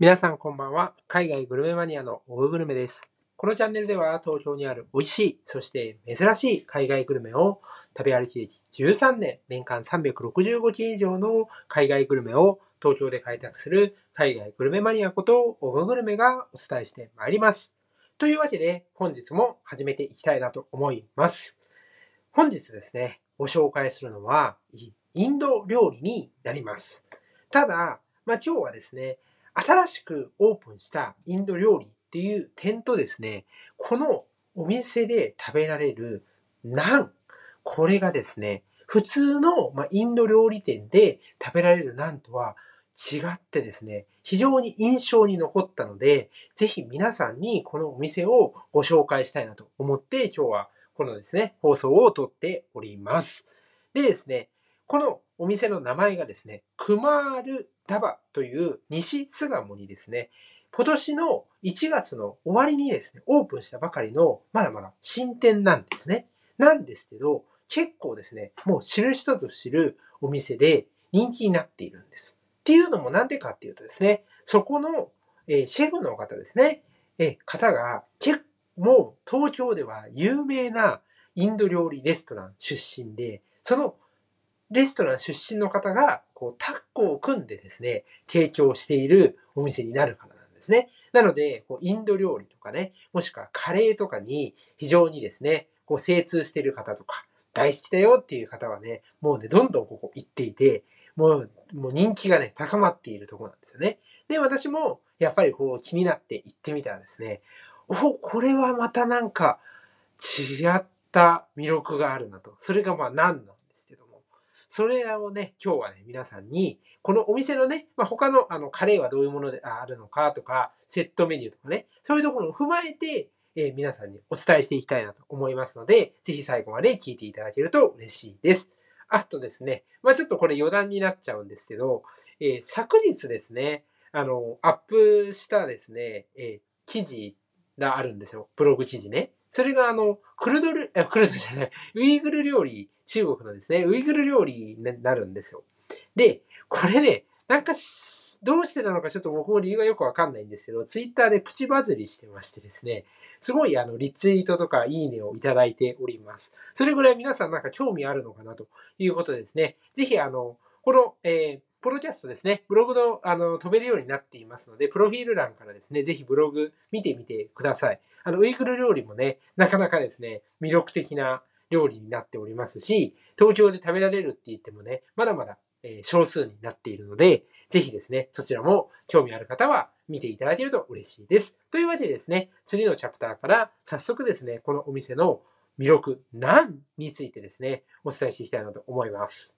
皆さんこんばんは。海外グルメマニアのオググルメです。このチャンネルでは東京にある美味しい、そして珍しい海外グルメを食べ歩き歴13年、年間365期以上の海外グルメを東京で開拓する海外グルメマニアことオググルメがお伝えしてまいります。というわけで本日も始めていきたいなと思います。本日ですね、ご紹介するのはインド料理になります。ただ、まあ、今日はですね、新しくオープンしたインド料理っていう点とですね、このお店で食べられるナン。これがですね、普通の、ま、インド料理店で食べられるナンとは違ってですね、非常に印象に残ったので、ぜひ皆さんにこのお店をご紹介したいなと思って今日はこのですね、放送をとっております。でですね、このお店の名前がですね、クマールダバという西巣鴨にですね、今年の1月の終わりにですね、オープンしたばかりのまだまだ新店なんですね。なんですけど、結構ですね、もう知る人と知るお店で人気になっているんです。っていうのもなんでかっていうとですね、そこの、えシェフの方ですね、え方が結構東京では有名なインド料理レストラン出身で、そのレストラン出身の方が、こう、タッグを組んでですね、提供しているお店になるからなんですね。なので、こうインド料理とかね、もしくはカレーとかに非常にですね、こう精通してる方とか、大好きだよっていう方はね、もうね、どんどんここ行っていて、もう、もう人気がね、高まっているとこなんですよね。で、私も、やっぱりこう気になって行ってみたらですね、お、これはまたなんか違った魅力があるなと。それがまあ何なんですけども。それをね、今日はね、皆さんに、このお店のね、まあ、他のあのカレーはどういうものであるのかとか、セットメニューとかね、そういうところを踏まえて、えー皆さんにお伝えしていきたいなと思いますので、ぜひ最後まで聞いていただけると嬉しいです。あとですね、まあちょっとこれ余談になっちゃうんですけど、えー昨日ですね、あの、アップしたですね、えー記事があるんですよ。ブログ記事ね。それがあの、クルドル、あクルドじゃない、ウイグル料理、中国のですね、ウイグル料理になるんですよ。で、これね、なんか、どうしてなのかちょっと僕も理由はよくわかんないんですけど、ツイッターでプチバズりしてましてですね、すごいあの、リツイートとかいいねをいただいております。それぐらい皆さんなんか興味あるのかなということでですね、ぜひあの、この、えー、ポロキャストですね、ブログの、あの、飛べるようになっていますので、プロフィール欄からですね、ぜひブログ見てみてください。あの、ウイグル料理もね、なかなかですね、魅力的な料理になっておりますし、東京で食べられるって言ってもね、まだまだ、えー少数になっているので、ぜひですね、そちらも興味ある方は見ていただけると嬉しいです。というわけでですね、次のチャプターから早速ですね、このお店の魅力、何についてですね、お伝えしていきたいなと思います。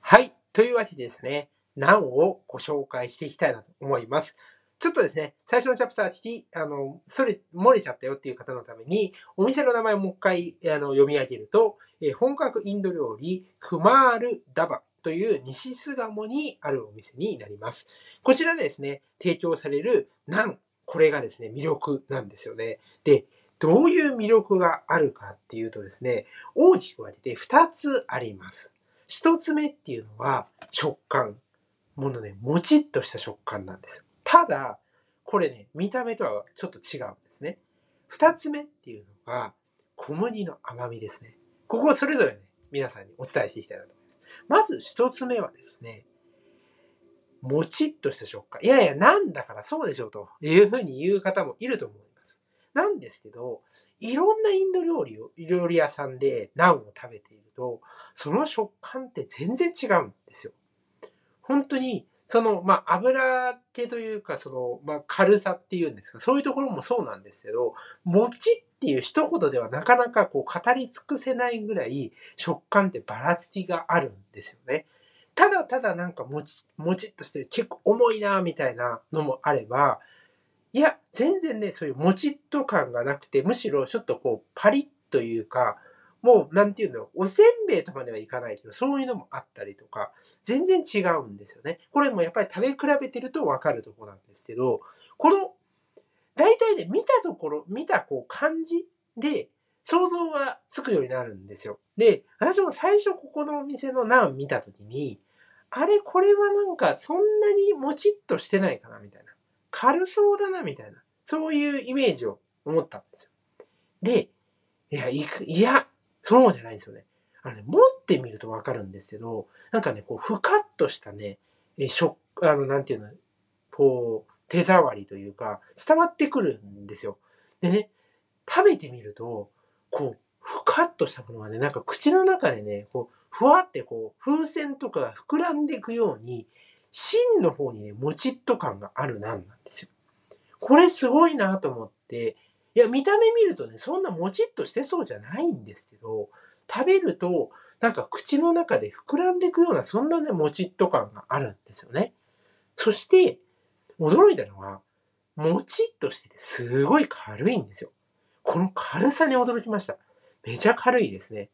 はい。というわけでですね、何をご紹介していきたいなと思います。ちょっとですね、最初のチャプター聞き、あの、それ、漏れちゃったよっていう方のために、お店の名前をもう一回あの読み上げると、え本格インド料理、クマールダバという西巣鴨にあるお店になります。こちらでですね、提供されるナン、これがですね、魅力なんですよね。で、どういう魅力があるかっていうとですね、大きく分けて2つあります。1つ目っていうのは食感。ものね、もちっとした食感なんですよ。ただ、これね、見た目とはちょっと違うんですね。2つ目っていうのが小麦の甘みですね。ここをそれぞれね、皆さんにお伝えしていきたいなと思います。まず1つ目はですね、もちっとした食感。いやいや、なんだからそうでしょうというふうに言う方もいると思います。なんですけど、いろんなインド料理を、料理屋さんでナンを食べていると、その食感って全然違うんですよ。本当に、その、まあ、油気というか、その、まあ、軽さっていうんですか、そういうところもそうなんですけど、もちっていう一言ではなかなかこう語り尽くせないぐらい食感ってばらつきがあるんですよね。ただただなんかもち、もちっとしてる、結構重いなみたいなのもあれば、いや、全然ね、そういうもちっと感がなくて、むしろちょっとこう、パリッというか、もう、なんていうの、おせんべいとまではいかないけど、そういうのもあったりとか、全然違うんですよね。これもやっぱり食べ比べてるとわかるとこなんですけど、この、大体ね、見たところ、見たこう感じで、想像がつくようになるんですよ。で、私も最初ここのお店のナン見たときに、あれ、これはなんかそんなにもちっとしてないかなみたいな。軽そうだなみたいな。そういうイメージを思ったんですよ。で、いや、いく、いや、そうじゃないんですよね。あのね、持ってみるとわかるんですけど、なんかね、こう、ふかっとしたね、え、食、あの、なんていうの、こう、手触りというか、伝わってくるんですよ。でね、食べてみると、こう、ふかっとしたものがね、なんか口の中でね、こう、ふわってこう、風船とかが膨らんでいくように、芯の方にね、もちっと感があるなんなんですよ。これすごいなと思って、いや、見た目見るとね、そんなもちっとしてそうじゃないんですけど、食べると、なんか口の中で膨らんでいくような、そんなね、もちっと感があるんですよね。そして、驚いたのは、もちっとしててすごい軽いんですよ。この軽さに驚きました。めちゃ軽いですね。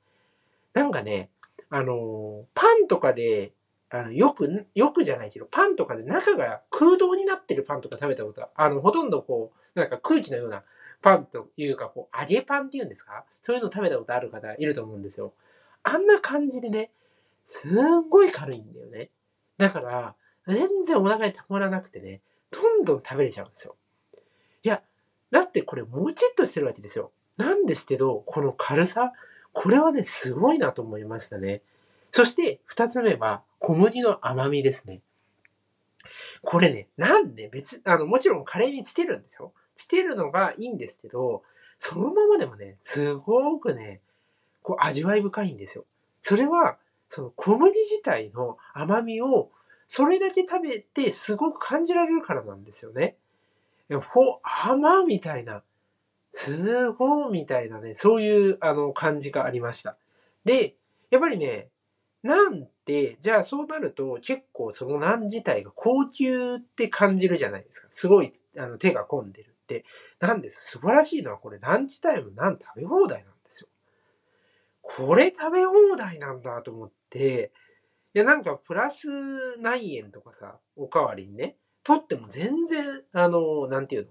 なんかね、あの、パンとかで、あの、よく、よくじゃないけど、パンとかで中が空洞になってるパンとか食べたことは、あの、ほとんどこう、なんか空気のようなパンというか、こう、揚げパンっていうんですか？そういうの食べたことある方いると思うんですよ。あんな感じでね、すんごい軽いんだよね。だから、全然お腹にたまらなくてね、どんどん食べれちゃうんですよ。いや、だってこれもちっとしてるわけですよ。なんですけど、この軽さ、これはね、すごいなと思いましたね。そして、二つ目は、小麦の甘みですね。これね、なんで別、あの、もちろんカレーにつけるんですよ。つけるのがいいんですけど、そのままでもね、すごくね、こう味わい深いんですよ。それは、その小麦自体の甘みをそれだけ食べてすごく感じられるからなんですよね。ほ、甘みたいな、すごいみたいなね、そういうあの感じがありました。で、やっぱりね、なんて、じゃあそうなると結構そのナン自体が高級って感じるじゃないですか。すごいあの手が込んでるって。なんです。素晴らしいのはこれランチタイムナン食べ放題なんですよ。これ食べ放題なんだと思って、いや、なんか、プラス何円とかさ、おかわりにね、取っても全然、あの、なんていうの、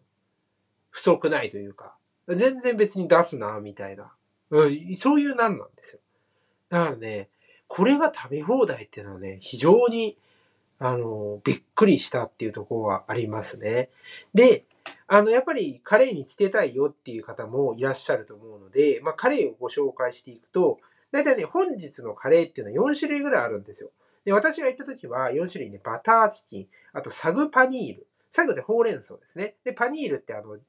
不足ないというか、全然別に出すな、みたいな。うん、そういうなんなんですよ。だからね、これが食べ放題っていうのはね、非常に、あの、びっくりしたっていうところはありますね。で、あの、やっぱりカレーにつけたいよっていう方もいらっしゃると思うので、まあ、カレーをご紹介していくと、だいたいね、本日のカレーっていうのは4種類ぐらいあるんですよ。で、私が行った時は4種類ね、バターチキン、あとサグパニール。サグってほうれん草ですね。で、パニールってあの、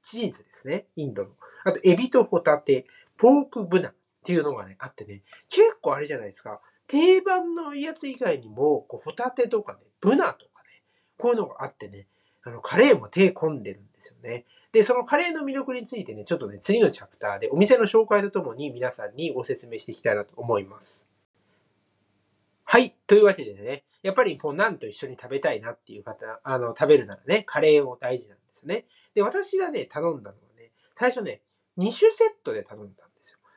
チーズですね。インドの。あと、エビとホタテ、ポークブナっていうのがね、あってね、結構あれじゃないですか。定番のやつ以外にも、こう、ホタテとかね、ブナとかね、こういうのがあってね、あの、カレーも手込んでるんですよね。で、そのカレーの魅力についてね、ちょっとね、次のチャプターでお店の紹介とともに皆さんにご説明していきたいなと思います。はい。というわけでね、やっぱりこう、ナンと一緒に食べたいなっていう方、あの、食べるならね、カレーも大事なんですよね。で、私がね、頼んだのはね、最初ね、2種セットで頼んだ。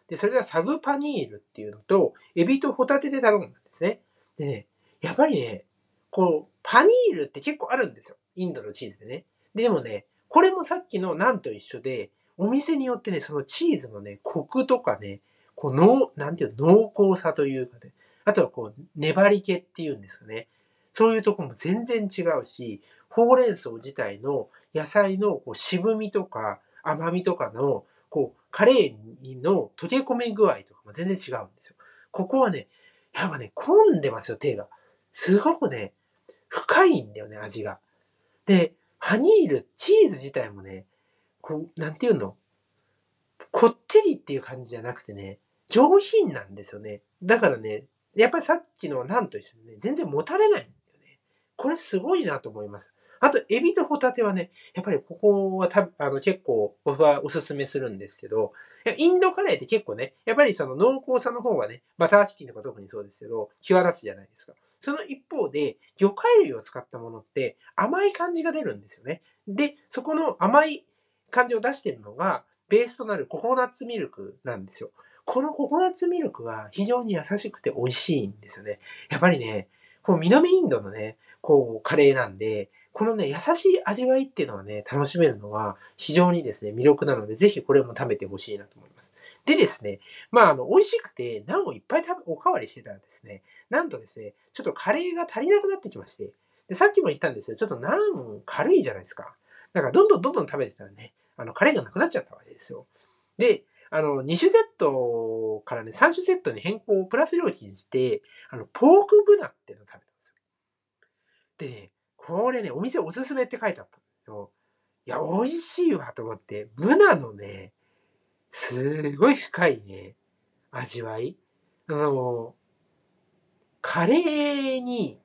で、それがサグパニールっていうのと、エビとホタテで頼んだんですね。でね、やっぱりね、こう、パニールって結構あるんですよ。インドのチーズでね。でもね、これもさっきのナンと一緒で、お店によってね、そのチーズのね、コクとかね、こう、濃、なんていうの、濃厚さというかね、あとはこう、粘り気っていうんですかね。そういうとこも全然違うし、ほうれん草自体の野菜のこう渋みとか甘みとかの、こう、カレーの溶け込め具合とかも全然違うんですよ。ここはね、やっぱね、混んでますよ、手が。すごくね、深いんだよね、味が。で、ハニール、チーズ自体もね、こう、なんていうの？こってりっていう感じじゃなくてね、上品なんですよね。だからね、やっぱりさっきのなんと一緒にね、全然持たれないんだよね。これすごいなと思います。あと、エビとホタテはね、やっぱりここはたあの結構僕はおすすめするんですけど、インドカレーって結構ね、やっぱりその濃厚さの方がね、バターチキンとか特にそうですけど、際立つじゃないですか。その一方で、魚介類を使ったものって甘い感じが出るんですよね。で、そこの甘い感じを出してるのが、ベースとなるココナッツミルクなんですよ。このココナッツミルクは非常に優しくて美味しいんですよね。やっぱりね、こう南インドのね、こうカレーなんで、このね、優しい味わいっていうのはね、楽しめるのは非常にですね、魅力なので、ぜひこれも食べてほしいなと思います。でですね、まあ、あの、美味しくて、ナンをいっぱい食べ、おかわりしてたらですね、なんとですね、ちょっとカレーが足りなくなってきまして、で、さっきも言ったんですよ、ちょっとナン軽いじゃないですか。だから、どんどんどんどん食べてたらね、あの、カレーがなくなっちゃったわけですよ。で、あの、2種セットからね、3種セットに変更を、プラス料金にして、あの、ポークブナっていうのを食べたんですよ。でね、これね、お店おすすめって書いてあったんですよ。いや、美味しいわと思って、ブナのね、すごい深いね、味わい。あの、カレーに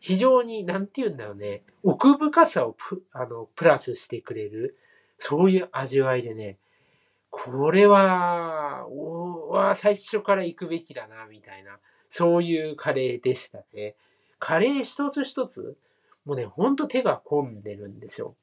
非常に、なんて言うんだろうね、奥深さをプあのプラスしてくれる、そういう味わいでね、これは、おは最初から行くべきだな、みたいな、そういうカレーでしたね。カレー一つ一つ、もうね、ほんと手が込んでるんですよ。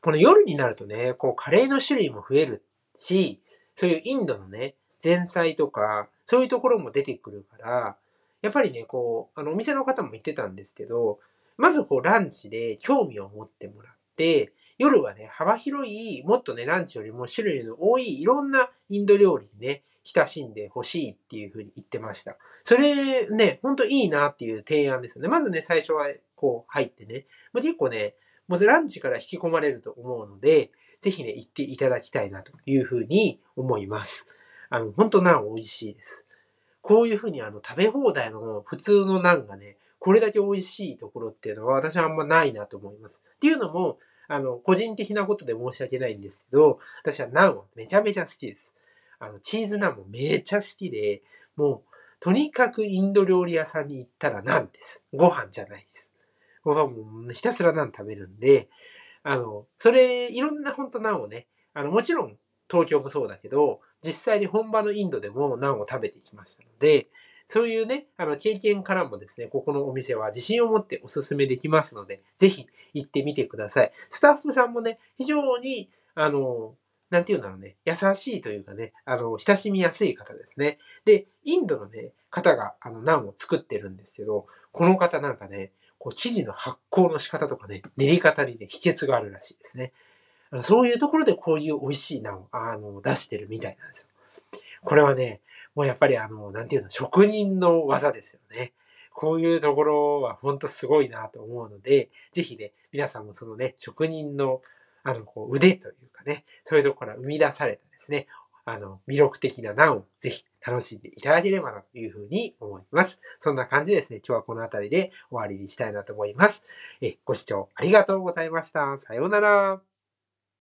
この夜になるとね、こうカレーの種類も増えるし、そういうインドのね、前菜とか、そういうところも出てくるから、やっぱりね、こう、あの、お店の方も言ってたんですけど、まずこう、ランチで興味を持ってもらって、夜はね、幅広い、もっとね、ランチよりも種類の多い、いろんなインド料理にね、親しんでほしいっていうふうに言ってました。それね、ほんといいなっていう提案ですよね。まずね、最初はこう入ってね、もう結構ね、もうランチから引き込まれると思うので、ぜひね、行っていただきたいなというふうに思います。あの、ほんとナン美味しいです。こういうふうにあの、食べ放題の普通のナンがね、これだけ美味しいところっていうのは私はあんまないなと思います。っていうのも、あの、個人的なことで申し訳ないんですけど、私はナンはめちゃめちゃ好きです。あの、チーズナンもめちゃ好きで、もう、とにかくインド料理屋さんに行ったらナンです。ご飯じゃないです。ご飯もひたすらナン食べるんで、あの、それ、いろんな本当ナンをね、あの、もちろん東京もそうだけど、実際に本場のインドでもナンを食べてきましたので、そういうね、あの、経験からもですね、ここのお店は自信を持っておすすめできますので、ぜひ行ってみてください。スタッフさんもね、非常に、あの、なんていうんだろうね、優しいというかね、あの、親しみやすい方ですね。で、インドのね、方が、あの、ナンを作ってるんですけど、この方なんかね、こう、生地の発酵の仕方とかね、練り方にね、秘訣があるらしいですね。あのそういうところでこういう美味しいナンを、あの、出してるみたいなんですよ。これはね、もうやっぱりあの、なんていうの、職人の技ですよね。こういうところは本当すごいなと思うので、ぜひね、皆さんもそのね、職人の、あの、こう、腕というかね、そういうところから生み出されたですね、あの、魅力的なナンをぜひ楽しんでいただければなというふうに思います。そんな感じでですね、今日はこの辺りで終わりにしたいなと思います。え、ご視聴ありがとうございました。さようなら。